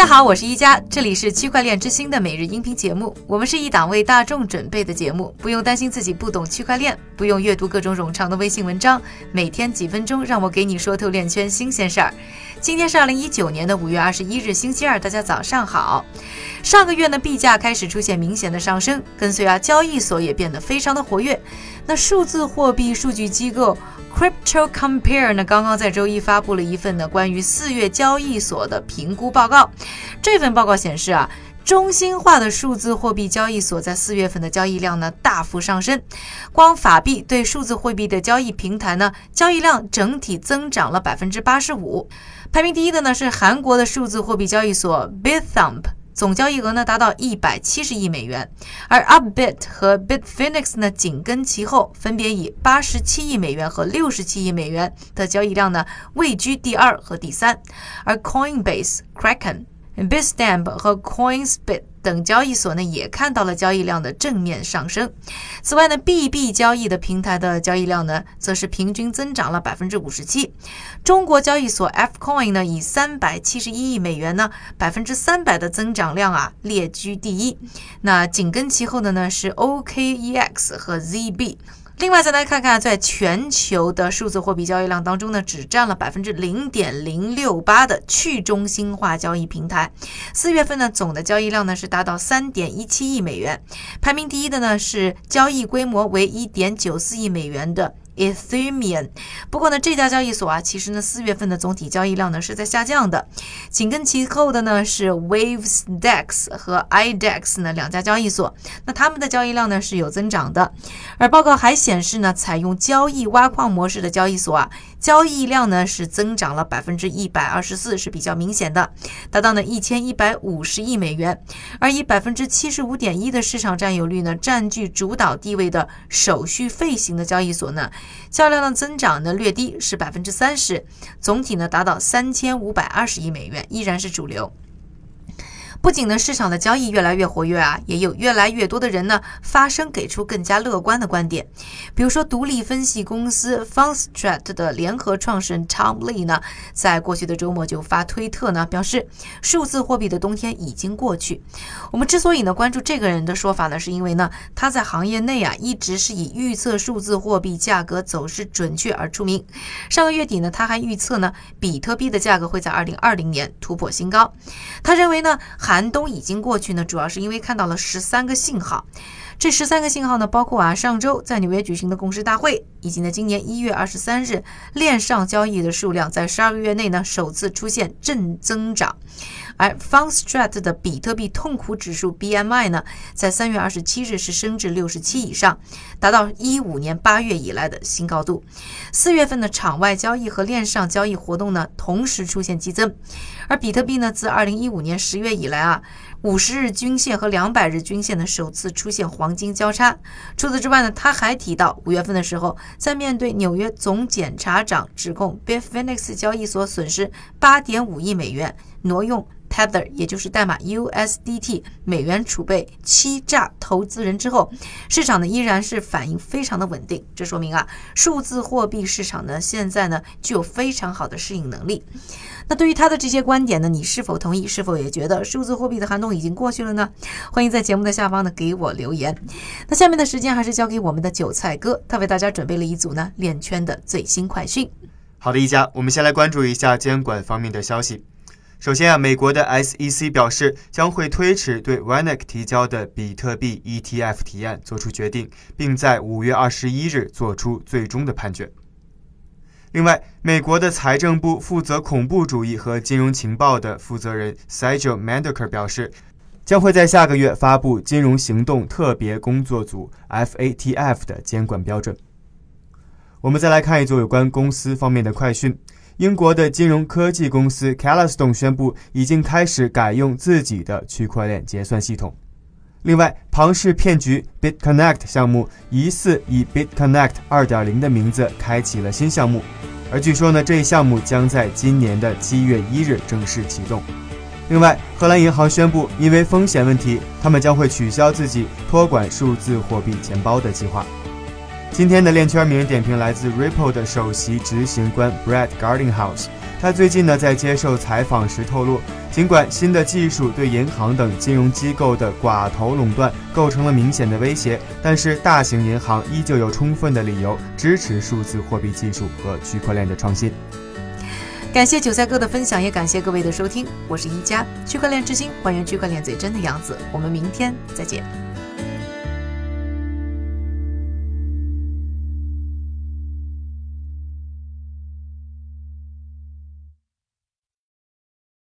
大家好，我是一加，这里是区块链之星的每日音频节目。我们是一档为大众准备的节目，不用担心自己不懂区块链，不用阅读各种冗长的微信文章，每天几分钟，让我给你说透链圈新鲜事儿。今天是二零一九年的五月二十一日，星期二，大家早上好。上个月呢，币价开始出现明显的上升，跟随啊，交易所也变得非常的活跃。那数字货币数据机构 Crypto Compare 呢，刚刚在周一发布了一份呢关于四月交易所的评估报告。这份报告显示啊，中心化的数字货币交易所在四月份的交易量呢大幅上升，光法币对数字货币的交易平台呢，交易量整体增长了百分之八十五。排名第一的呢是韩国的数字货币交易所 bithump 总交易额呢达到一百七十亿美元，而 Upbit 和 Bitfinex 呢紧跟其后，分别以八十七亿美元和六十七亿美元的交易量呢位居第二和第三，而 Coinbase、Kraken。Bitstamp 和 Coinsbit 等交易所呢，也看到了交易量的正面上升。此外呢，BB 交易的平台的交易量呢，则是平均增长了百分之五十七。中国交易所 Fcoin 呢，以三百七十一亿美元呢，百分之三百的增长量啊，列居第一。那紧跟其后的呢，是 OKEX 和 ZB。另外，再来看看，在全球的数字货币交易量当中呢，只占了百分之零点零六八的去中心化交易平台。四月份呢，总的交易量呢是达到三点一七亿美元，排名第一的呢是交易规模为一点九四亿美元的。Ethereum，不过呢，这家交易所啊，其实呢，四月份的总体交易量呢是在下降的。紧跟其后的呢是 Wavesdex 和 IDEX 呢两家交易所，那他们的交易量呢是有增长的。而报告还显示呢，采用交易挖矿模式的交易所啊，交易量呢是增长了百分之一百二十四，是比较明显的，达到呢一千一百五十亿美元。而以百分之七十五点一的市场占有率呢，占据主导地位的手续费型的交易所呢。销量的增长呢略低，是百分之三十，总体呢达到三千五百二十亿美元，依然是主流。不仅呢市场的交易越来越活跃啊，也有越来越多的人呢发声，给出更加乐观的观点。比如说，独立分析公司 Funstrat 的联合创始人 Tom Lee 呢，在过去的周末就发推特呢，表示数字货币的冬天已经过去。我们之所以呢关注这个人的说法呢，是因为呢他在行业内啊一直是以预测数字货币价格走势准确而出名。上个月底呢，他还预测呢比特币的价格会在二零二零年突破新高。他认为呢。寒冬已经过去呢，主要是因为看到了十三个信号。这十三个信号呢，包括啊上周在纽约举行的共识大会，以及呢今年一月二十三日链上交易的数量在十二个月内呢首次出现正增长。而 Fundstrat 的比特币痛苦指数 BMI 呢，在三月二十七日是升至六十七以上，达到一五年八月以来的新高度。四月份的场外交易和链上交易活动呢，同时出现激增。而比特币呢，自二零一五年十月以来啊，五十日均线和两百日均线呢首次出现黄金交叉。除此之外呢，他还提到五月份的时候，在面对纽约总检察长指控 Bitfinex 交易所损失八点五亿美元，挪用。Tether，也就是代码 USDT 美元储备欺诈投资人之后，市场呢依然是反应非常的稳定。这说明啊，数字货币市场呢现在呢具有非常好的适应能力。那对于他的这些观点呢，你是否同意？是否也觉得数字货币的寒冬已经过去了呢？欢迎在节目的下方呢给我留言。那下面的时间还是交给我们的韭菜哥，他为大家准备了一组呢链圈的最新快讯。好的，一家，我们先来关注一下监管方面的消息。首先啊，美国的 SEC 表示将会推迟对 w a n e c 提交的比特币 ETF 提案做出决定，并在五月二十一日做出最终的判决。另外，美国的财政部负责恐怖主义和金融情报的负责人 sigelmandeker 表示，将会在下个月发布金融行动特别工作组 FATF 的监管标准。我们再来看一组有关公司方面的快讯。英国的金融科技公司 c a l a s t o n 宣布，已经开始改用自己的区块链结算系统。另外，庞氏骗局 BitConnect 项目疑似以 BitConnect 2.0的名字开启了新项目，而据说呢，这一项目将在今年的七月一日正式启动。另外，荷兰银行宣布，因为风险问题，他们将会取消自己托管数字货币钱包的计划。今天的链圈名人点评来自 Ripple 的首席执行官 Brad Gardinghouse。他最近呢在接受采访时透露，尽管新的技术对银行等金融机构的寡头垄断构成了明显的威胁，但是大型银行依旧有充分的理由支持数字货币技术和区块链的创新。感谢韭菜哥的分享，也感谢各位的收听，我是一加区块链之星，还原区块链最真的样子，我们明天再见。